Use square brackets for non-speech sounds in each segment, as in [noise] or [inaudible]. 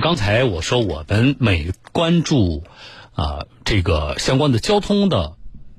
刚才我说我们每关注啊这个相关的交通的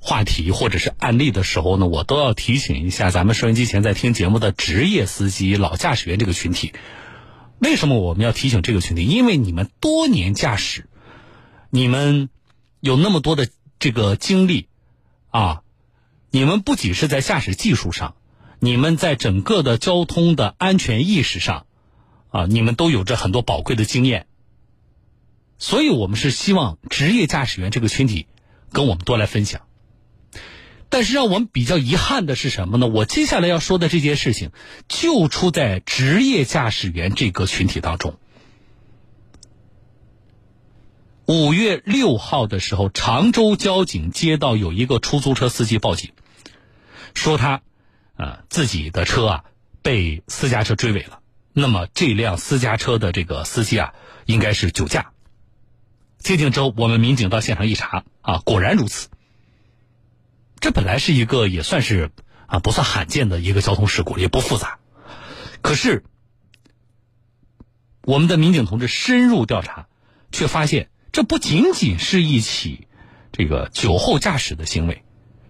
话题或者是案例的时候呢，我都要提醒一下咱们收音机前在听节目的职业司机、老驾驶员这个群体。为什么我们要提醒这个群体？因为你们多年驾驶，你们有那么多的这个经历啊，你们不仅是在驾驶技术上，你们在整个的交通的安全意识上。啊，你们都有着很多宝贵的经验，所以我们是希望职业驾驶员这个群体跟我们多来分享。但是让我们比较遗憾的是什么呢？我接下来要说的这件事情，就出在职业驾驶员这个群体当中。五月六号的时候，常州交警接到有一个出租车司机报警，说他啊自己的车啊被私家车追尾了。那么这辆私家车的这个司机啊，应该是酒驾。接警之后，我们民警到现场一查，啊，果然如此。这本来是一个也算是啊不算罕见的一个交通事故，也不复杂。可是，我们的民警同志深入调查，却发现这不仅仅是一起这个酒后驾驶的行为，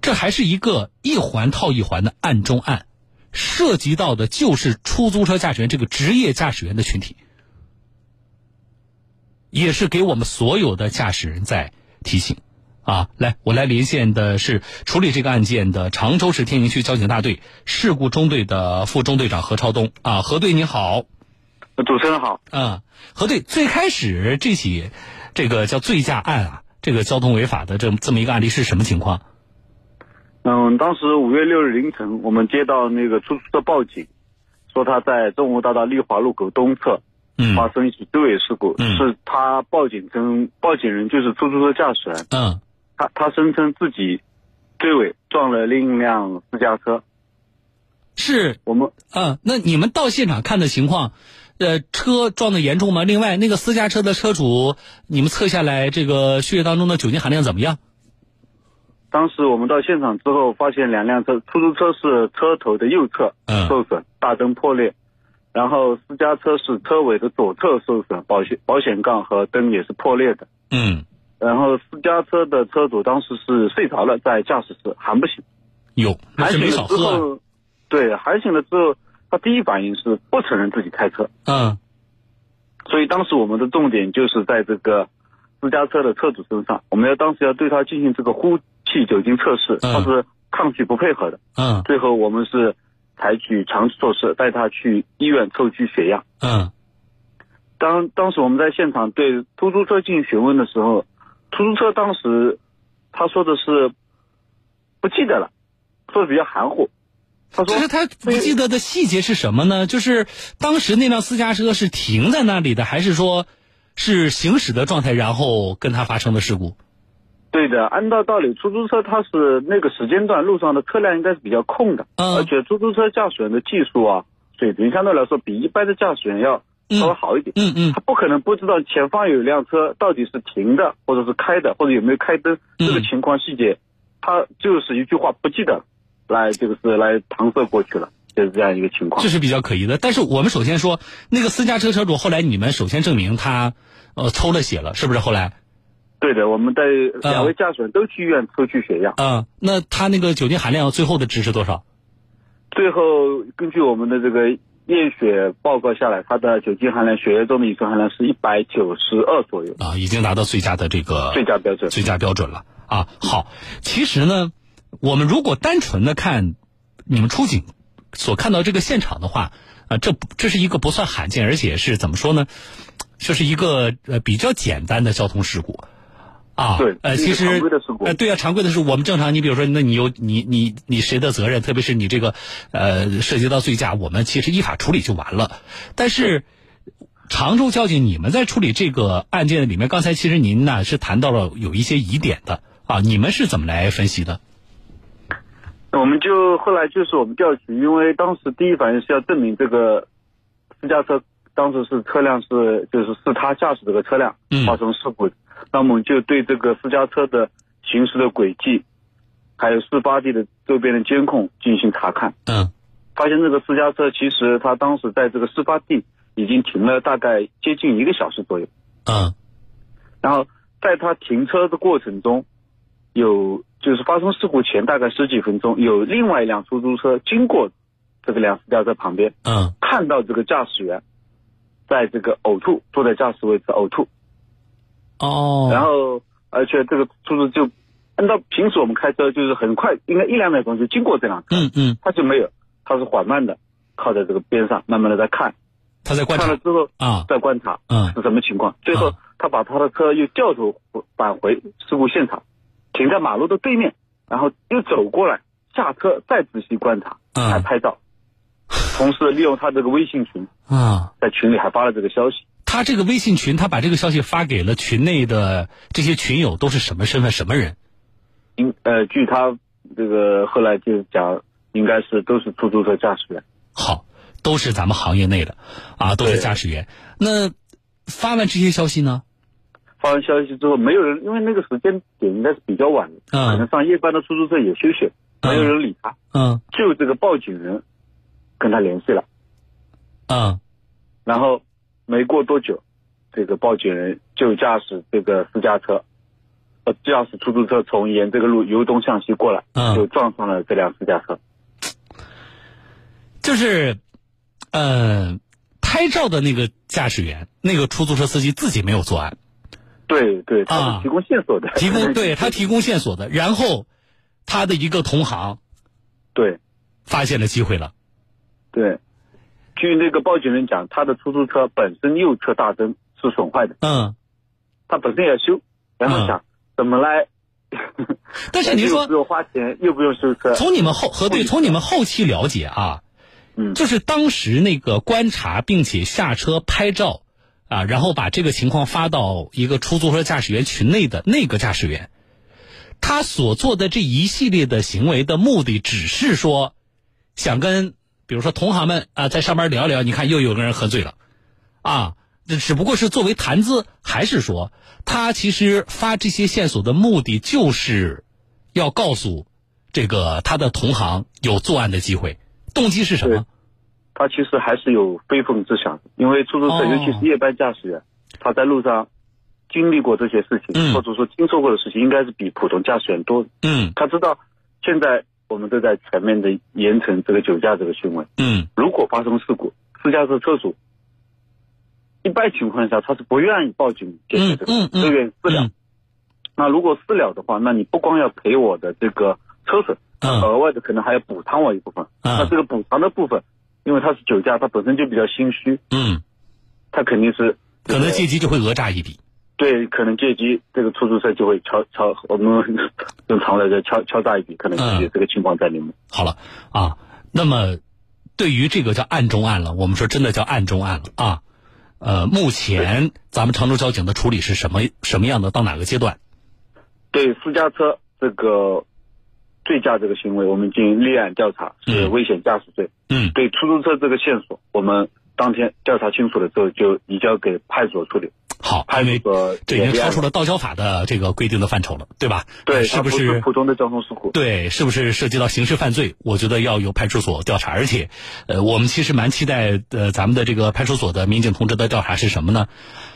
这还是一个一环套一环的案中案。涉及到的就是出租车驾驶员这个职业驾驶员的群体，也是给我们所有的驾驶人在提醒啊！来，我来连线的是处理这个案件的常州市天宁区交警大队事故中队的副中队长何超东啊，何队你好，主持人好，嗯，何队，最开始这起这个叫醉驾案啊，这个交通违法的这这么一个案例是什么情况？嗯，当时五月六日凌晨，我们接到那个出租车报警，说他在中吴大道丽华路口东侧发生一起追尾事故。嗯，是他报警称，报警人就是出租车驾驶员。嗯，他他声称自己追尾撞了另一辆私家车。是我们嗯，那你们到现场看的情况，呃，车撞的严重吗？另外，那个私家车的车主，你们测下来这个血液当中的酒精含量怎么样？当时我们到现场之后，发现两辆车，出租车是车头的右侧受损，大灯破裂；然后私家车是车尾的左侧受损，保险保险杠和灯也是破裂的。嗯。然后私家车的车主当时是睡着了，在驾驶室喊不醒。有，还醒了之后，对，喊醒了之后，他第一反应是不承认自己开车。嗯。所以当时我们的重点就是在这个私家车的车主身上，我们要当时要对他进行这个呼。气酒精测试，他是抗拒不配合的。嗯，最后我们是采取强制措施，带他去医院抽取血样。嗯，当当时我们在现场对出租车进行询问的时候，出租车当时他说的是不记得了，说的比较含糊。他说，就是他不记得的细节是什么呢？就是当时那辆私家车是停在那里的，还是说是行驶的状态，然后跟他发生的事故？对的，按照道理，出租车它是那个时间段路上的车辆应该是比较空的，嗯，而且出租车驾驶员的技术啊水平相对来说比一般的驾驶员要稍微好一点，嗯嗯，他不可能不知道前方有一辆车到底是停的或者是开的或者有没有开灯这个情况细节，他就是一句话不记得，来这个是来搪塞过去了，就是这样一个情况，这是比较可疑的。但是我们首先说那个私家车车主，后来你们首先证明他呃抽了血了，是不是后来？对的，我们的两位驾驶员都去医院抽取血样。啊，那他那个酒精含量最后的值是多少？最后根据我们的这个验血报告下来，他的酒精含量，血液中的乙醇含量是一百九十二左右。啊，已经达到最佳的这个最佳标准，最佳标准了。啊，好，其实呢，我们如果单纯的看你们出警所看到这个现场的话，啊，这这是一个不算罕见，而且是怎么说呢？这是一个呃比较简单的交通事故。啊，对，呃，其实，呃，对啊，常规的是我们正常，你比如说，那你有你你你谁的责任？特别是你这个，呃，涉及到醉驾，我们其实依法处理就完了。但是，常州交警，你们在处理这个案件里面，刚才其实您呢是谈到了有一些疑点的啊，你们是怎么来分析的？我们就后来就是我们调取，因为当时第一反应是要证明这个私家车当时是车辆是就是是他驾驶这个车辆发生事故。那么就对这个私家车的行驶的轨迹，还有事发地的周边的监控进行查看。嗯，发现这个私家车其实他当时在这个事发地已经停了大概接近一个小时左右。嗯。然后在他停车的过程中，有就是发生事故前大概十几分钟，有另外一辆出租车经过这个辆私家车旁边。嗯。看到这个驾驶员在这个呕吐，坐在驾驶位置呕吐。哦。然后，而且这个出租就按照平时我们开车就是很快，应该一两秒钟就经过这辆车。嗯嗯。他就没有，他是缓慢的靠在这个边上，慢慢的在看。他在观察。看了之后啊，在观察，嗯，是什么情况？最后。他把他的车又掉头返回事故现场，停在马路的对面，然后又走过来下车再仔细观察，还拍照，同时利用他这个微信群啊，在群里还发了这个消息。他这个微信群，他把这个消息发给了群内的这些群友，都是什么身份、什么人？应呃，据他这个后来就讲，应该是都是出租车驾驶员。好，都是咱们行业内的啊，都是驾驶员。那。发完这些消息呢？发完消息之后，没有人，因为那个时间点应该是比较晚的，可能上夜班的出租车也休息，没有人理他。嗯，就这个报警人跟他联系了。嗯，然后没过多久，这个报警人就驾驶这个私家车，呃，驾驶出租车从沿这个路由东向西过来，就撞上了这辆私家车。就是，呃。拍照的那个驾驶员，那个出租车司机自己没有作案，对对，他是提供线索的，提供对他提供线索的，然后他的一个同行，对，发现了机会了，对，据那个报警人讲，他的出租车本身右侧大灯是损坏的，嗯，他本身要修，然后想怎么来，[laughs] 但是您说 [laughs] 不用花钱又不用修车，从你们后核对，从你们后期了解啊。嗯，就是当时那个观察并且下车拍照，啊，然后把这个情况发到一个出租车驾驶员群内的那个驾驶员，他所做的这一系列的行为的目的，只是说，想跟比如说同行们啊在上班聊聊，你看又有个人喝醉了，啊，这只不过是作为谈资，还是说他其实发这些线索的目的，就是要告诉这个他的同行有作案的机会。动机是什么？他其实还是有非分之想，因为出租车尤其是夜班驾驶员，他在路上经历过这些事情，或者说听说过的事情，应该是比普通驾驶员多。嗯，他知道现在我们都在全面的严惩这个酒驾这个行为。嗯，如果发生事故，私家车车主一般情况下他是不愿意报警解决这个，都愿意私了。那如果私了的话，那你不光要赔我的这个车损。额外的可能还要补偿我一部分，那这个补偿的部分，因为他是酒驾，他本身就比较心虚，嗯，他肯定是可能借机就会讹诈一笔，对，可能借机这个出租车就会敲敲我们用常来说敲敲诈一笔，可能有这个情况在里面。好了啊，那么对于这个叫案中案了，我们说真的叫案中案了啊，呃，目前咱们常州交警的处理是什么什么样的？到哪个阶段？对私家车这个。醉驾这个行为，我们进行立案调查，是危险驾驶罪。嗯，对出租车这个线索，我们当天调查清楚了之后，就移交给派出所处理。好，因为这已经超出了道交法的这个规定的范畴了，对吧？对，是不是普通的交通事故？对，是不是涉及到刑事犯罪？我觉得要由派出所调查。而且，呃，我们其实蛮期待呃咱们的这个派出所的民警同志的调查是什么呢？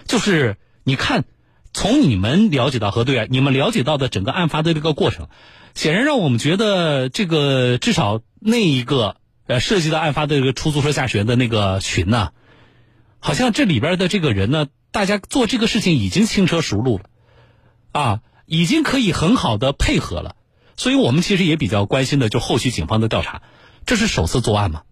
就是你看，从你们了解到和对啊，你们了解到的整个案发的这个过程。显然让我们觉得，这个至少那一个呃涉及到案发的这个出租车驾驶员的那个群呢，好像这里边的这个人呢，大家做这个事情已经轻车熟路了，啊，已经可以很好的配合了。所以我们其实也比较关心的，就后续警方的调查，这是首次作案吗？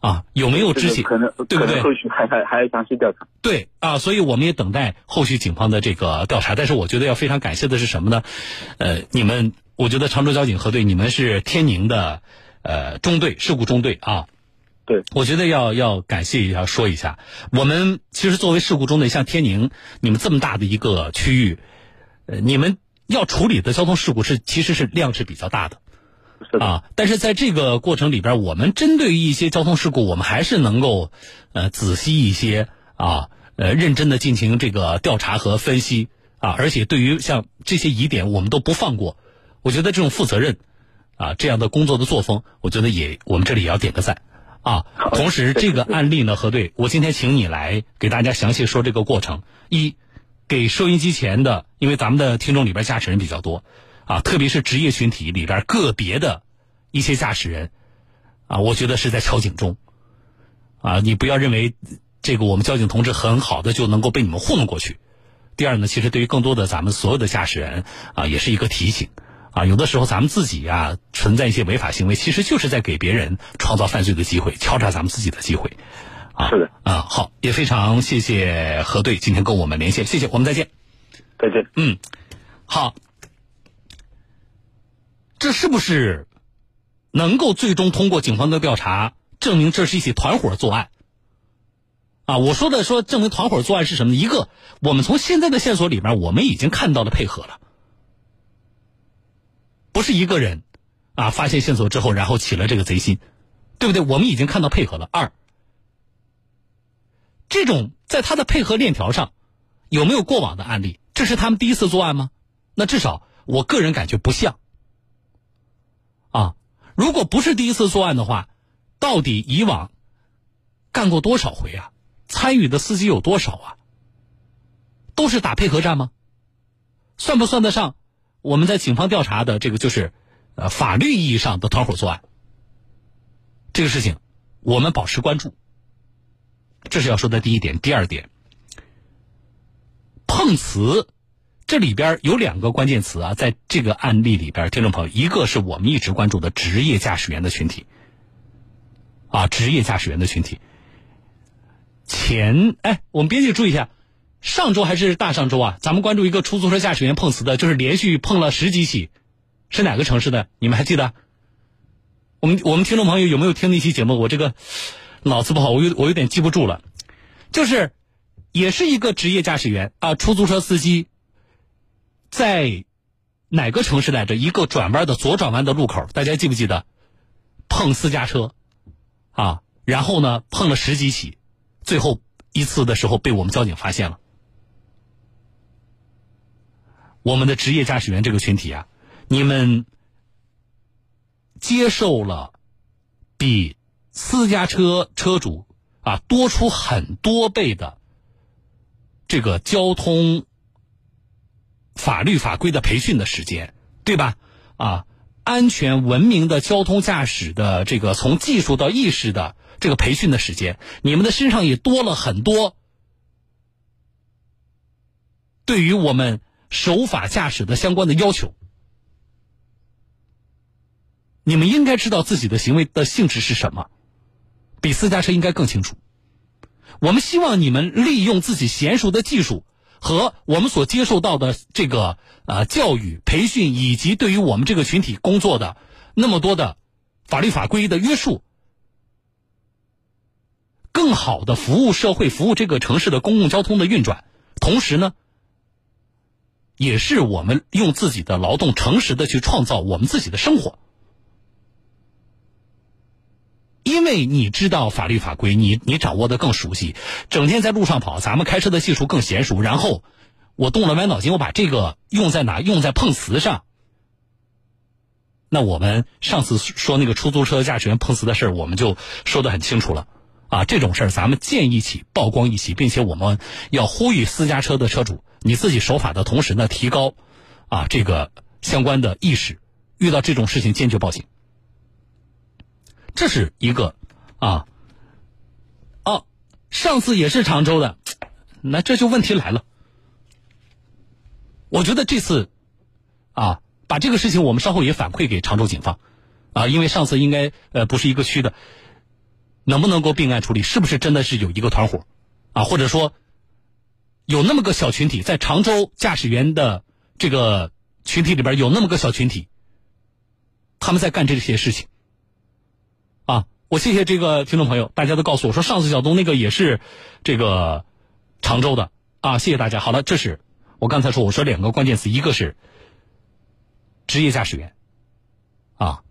啊，有没有知情？可能对不对？后续还还还要详细调查。对啊，所以我们也等待后续警方的这个调查。但是我觉得要非常感谢的是什么呢？呃，你们。我觉得常州交警核对，你们是天宁的，呃，中队事故中队啊。对，我觉得要要感谢一下，说一下，我们其实作为事故中的，像天宁，你们这么大的一个区域，呃，你们要处理的交通事故是其实是量是比较大的，啊。但是在这个过程里边，我们针对于一些交通事故，我们还是能够呃仔细一些啊，呃，认真的进行这个调查和分析。啊，而且对于像这些疑点，我们都不放过。我觉得这种负责任，啊，这样的工作的作风，我觉得也我们这里也要点个赞，啊。啊。同时，这个案例呢，核对，[laughs] 我今天请你来给大家详细说这个过程。一，给收音机前的，因为咱们的听众里边驾驶人比较多，啊，特别是职业群体里边个别的一些驾驶人，啊，我觉得是在敲警钟，啊，你不要认为这个我们交警同志很好的就能够被你们糊弄过去。第二呢，其实对于更多的咱们所有的驾驶人，啊，也是一个提醒。啊，有的时候咱们自己呀存在一些违法行为，其实就是在给别人创造犯罪的机会，敲诈咱们自己的机会。啊，是的。啊，好，也非常谢谢何队今天跟我们连线，谢谢，我们再见。再见。嗯，好，这是不是能够最终通过警方的调查证明这是一起团伙作案？啊，我说的说证明团伙作案是什么？一个，我们从现在的线索里面，我们已经看到了配合了。不是一个人，啊，发现线索之后，然后起了这个贼心，对不对？我们已经看到配合了。二，这种在他的配合链条上，有没有过往的案例？这是他们第一次作案吗？那至少我个人感觉不像。啊，如果不是第一次作案的话，到底以往干过多少回啊？参与的司机有多少啊？都是打配合战吗？算不算得上？我们在警方调查的这个就是，呃，法律意义上的团伙作案。这个事情，我们保持关注。这是要说的第一点。第二点，碰瓷，这里边有两个关键词啊，在这个案例里边，听众朋友，一个是我们一直关注的职业驾驶员的群体，啊，职业驾驶员的群体。前，哎，我们编辑注意一下。上周还是大上周啊？咱们关注一个出租车驾驶员碰瓷的，就是连续碰了十几起，是哪个城市的？你们还记得？我们我们听众朋友有没有听那期节目？我这个脑子不好，我有我有点记不住了。就是也是一个职业驾驶员啊，出租车司机，在哪个城市来着？一个转弯的左转弯的路口，大家记不记得？碰私家车啊，然后呢碰了十几起，最后一次的时候被我们交警发现了。我们的职业驾驶员这个群体啊，你们接受了比私家车车主啊多出很多倍的这个交通法律法规的培训的时间，对吧？啊，安全文明的交通驾驶的这个从技术到意识的这个培训的时间，你们的身上也多了很多对于我们。守法驾驶的相关的要求，你们应该知道自己的行为的性质是什么，比私家车应该更清楚。我们希望你们利用自己娴熟的技术和我们所接受到的这个呃教育培训，以及对于我们这个群体工作的那么多的法律法规的约束，更好的服务社会，服务这个城市的公共交通的运转，同时呢。也是我们用自己的劳动诚实的去创造我们自己的生活，因为你知道法律法规，你你掌握的更熟悉，整天在路上跑，咱们开车的技术更娴熟。然后我动了歪脑筋，我把这个用在哪？用在碰瓷上。那我们上次说那个出租车驾驶员碰瓷的事儿，我们就说的很清楚了啊。这种事儿咱们见一起曝光一起，并且我们要呼吁私家车的车主。你自己守法的同时呢，提高啊这个相关的意识，遇到这种事情坚决报警。这是一个啊哦，上次也是常州的，那这就问题来了。我觉得这次啊，把这个事情我们稍后也反馈给常州警方啊，因为上次应该呃不是一个区的，能不能够并案处理？是不是真的是有一个团伙啊？或者说？有那么个小群体，在常州驾驶员的这个群体里边，有那么个小群体，他们在干这些事情。啊，我谢谢这个听众朋友，大家都告诉我说，上次小东那个也是这个常州的啊，谢谢大家。好了，这是我刚才说，我说两个关键词，一个是职业驾驶员，啊，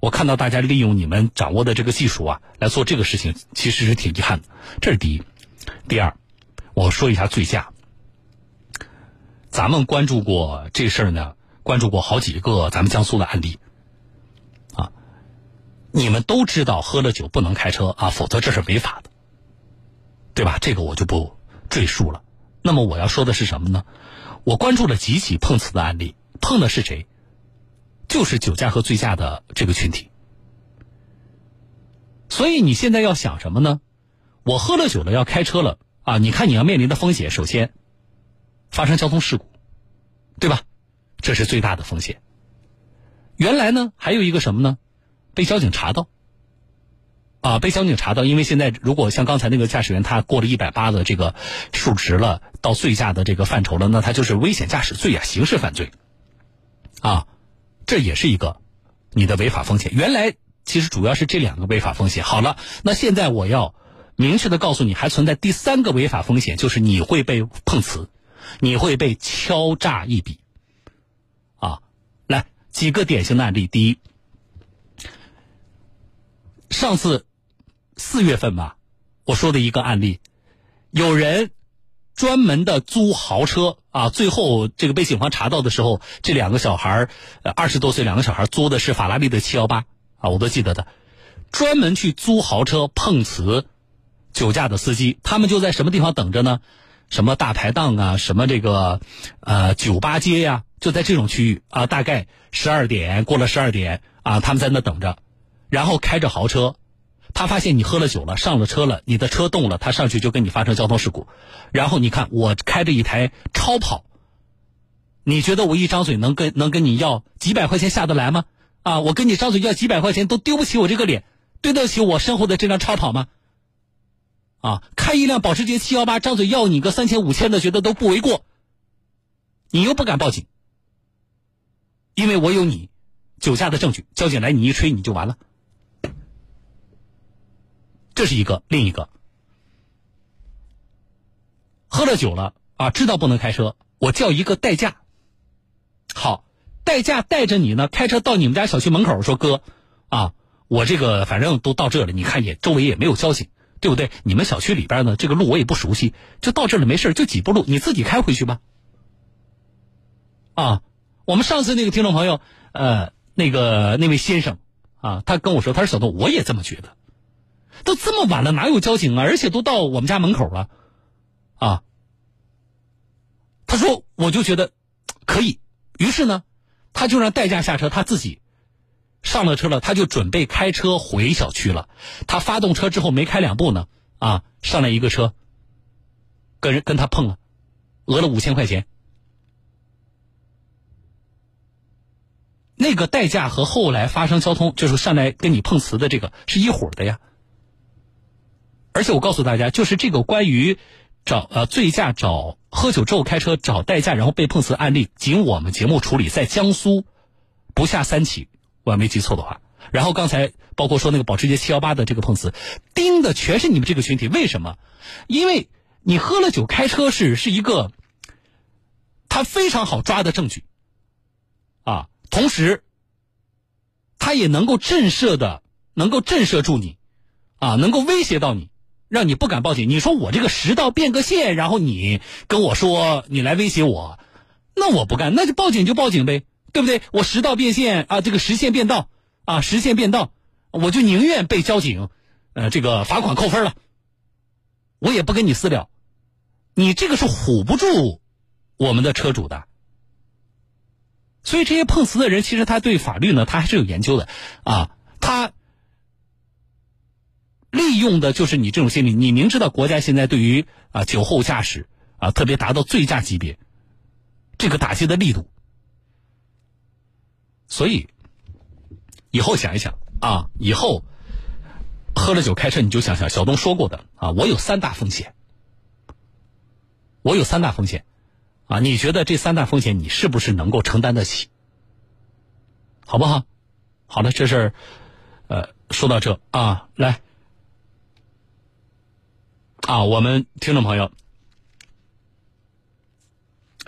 我看到大家利用你们掌握的这个技术啊来做这个事情，其实是挺遗憾的，这是第一。第二。我说一下醉驾，咱们关注过这事儿呢，关注过好几个咱们江苏的案例，啊，你们都知道喝了酒不能开车啊，否则这是违法的，对吧？这个我就不赘述了。那么我要说的是什么呢？我关注了几起碰瓷的案例，碰的是谁？就是酒驾和醉驾的这个群体。所以你现在要想什么呢？我喝了酒了要开车了啊！你看你要面临的风险，首先发生交通事故，对吧？这是最大的风险。原来呢，还有一个什么呢？被交警查到，啊，被交警查到，因为现在如果像刚才那个驾驶员他过了一百八的这个数值了，到醉驾的这个范畴了，那他就是危险驾驶罪啊，刑事犯罪，啊，这也是一个你的违法风险。原来其实主要是这两个违法风险。好了，那现在我要明确的告诉你，还存在第三个违法风险，就是你会被碰瓷，你会被敲诈一笔，啊，来几个典型的案例，第一。上次四月份吧，我说的一个案例，有人专门的租豪车啊，最后这个被警方查到的时候，这两个小孩二十多岁，两个小孩租的是法拉利的七幺八啊，我都记得的，专门去租豪车碰瓷酒驾的司机，他们就在什么地方等着呢？什么大排档啊，什么这个呃酒吧街呀，就在这种区域啊，大概十二点过了十二点啊，他们在那等着。然后开着豪车，他发现你喝了酒了，上了车了，你的车动了，他上去就跟你发生交通事故。然后你看，我开着一台超跑，你觉得我一张嘴能跟能跟你要几百块钱下得来吗？啊，我跟你张嘴要几百块钱都丢不起我这个脸，对得起我身后的这辆超跑吗？啊，开一辆保时捷七幺八，张嘴要你个三千五千的，觉得都不为过。你又不敢报警，因为我有你酒驾的证据，交警来你一吹你就完了。这是一个，另一个，喝了酒了啊，知道不能开车，我叫一个代驾。好，代驾带着你呢，开车到你们家小区门口，说哥，啊，我这个反正都到这了，你看也周围也没有交警，对不对？你们小区里边呢，这个路我也不熟悉，就到这了，没事就几步路，你自己开回去吧。啊，我们上次那个听众朋友，呃，那个那位先生啊，他跟我说，他说小东，我也这么觉得。都这么晚了，哪有交警啊？而且都到我们家门口了，啊！他说，我就觉得可以。于是呢，他就让代驾下车，他自己上了车了，他就准备开车回小区了。他发动车之后没开两步呢，啊，上来一个车，跟人跟他碰了，讹了五千块钱。那个代驾和后来发生交通，就是上来跟你碰瓷的这个是一伙的呀。而且我告诉大家，就是这个关于找呃醉驾找喝酒之后开车找代驾然后被碰瓷案例，仅我们节目处理在江苏不下三起，我要没记错的话。然后刚才包括说那个保时捷七幺八的这个碰瓷，盯的全是你们这个群体。为什么？因为你喝了酒开车是是一个他非常好抓的证据啊，同时他也能够震慑的，能够震慑住你啊，能够威胁到你。让你不敢报警，你说我这个食道变个线，然后你跟我说你来威胁我，那我不干，那就报警就报警呗，对不对？我食道变线啊，这个实线变道啊，实线变道，我就宁愿被交警，呃，这个罚款扣分了，我也不跟你私了，你这个是唬不住我们的车主的，所以这些碰瓷的人，其实他对法律呢，他还是有研究的。啊，利用的就是你这种心理，你明知道国家现在对于啊酒后驾驶啊，特别达到醉驾级别，这个打击的力度，所以以后想一想啊，以后喝了酒开车你就想想小东说过的啊，我有三大风险，我有三大风险啊，你觉得这三大风险你是不是能够承担得起？好不好？好了，这事儿呃说到这啊，来。啊，我们听众朋友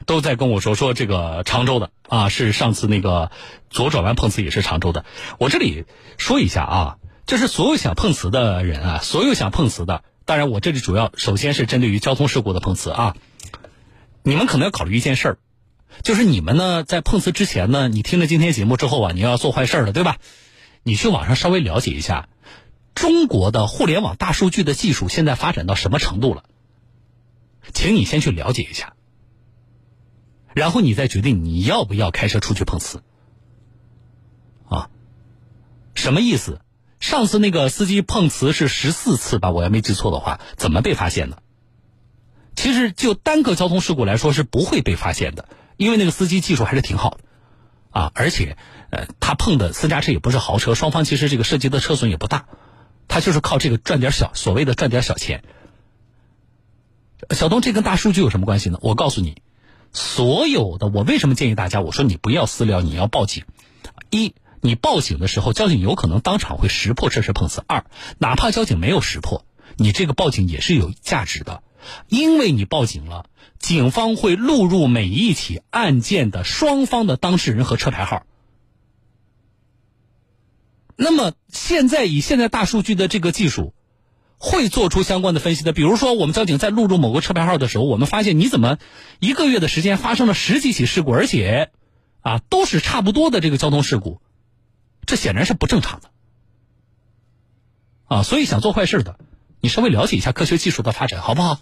都在跟我说说这个常州的啊，是上次那个左转弯碰瓷也是常州的。我这里说一下啊，就是所有想碰瓷的人啊，所有想碰瓷的，当然我这里主要首先是针对于交通事故的碰瓷啊。你们可能要考虑一件事儿，就是你们呢在碰瓷之前呢，你听了今天节目之后啊，你要做坏事了，对吧？你去网上稍微了解一下，中国的互联网大数据的技术现在发展到什么程度了？请你先去了解一下，然后你再决定你要不要开车出去碰瓷。啊，什么意思？上次那个司机碰瓷是十四次吧？我要没记错的话，怎么被发现的？其实就单个交通事故来说是不会被发现的，因为那个司机技术还是挺好的，啊，而且呃，他碰的私家车也不是豪车，双方其实这个涉及的车损也不大，他就是靠这个赚点小所谓的赚点小钱。小东，这跟大数据有什么关系呢？我告诉你，所有的我为什么建议大家，我说你不要私聊，你要报警。一，你报警的时候，交警有可能当场会识破这是碰瓷；二，哪怕交警没有识破，你这个报警也是有价值的。因为你报警了，警方会录入每一起案件的双方的当事人和车牌号。那么现在以现在大数据的这个技术，会做出相关的分析的。比如说，我们交警在录入某个车牌号的时候，我们发现你怎么一个月的时间发生了十几起事故，而且啊都是差不多的这个交通事故，这显然是不正常的。啊，所以想做坏事的，你稍微了解一下科学技术的发展，好不好？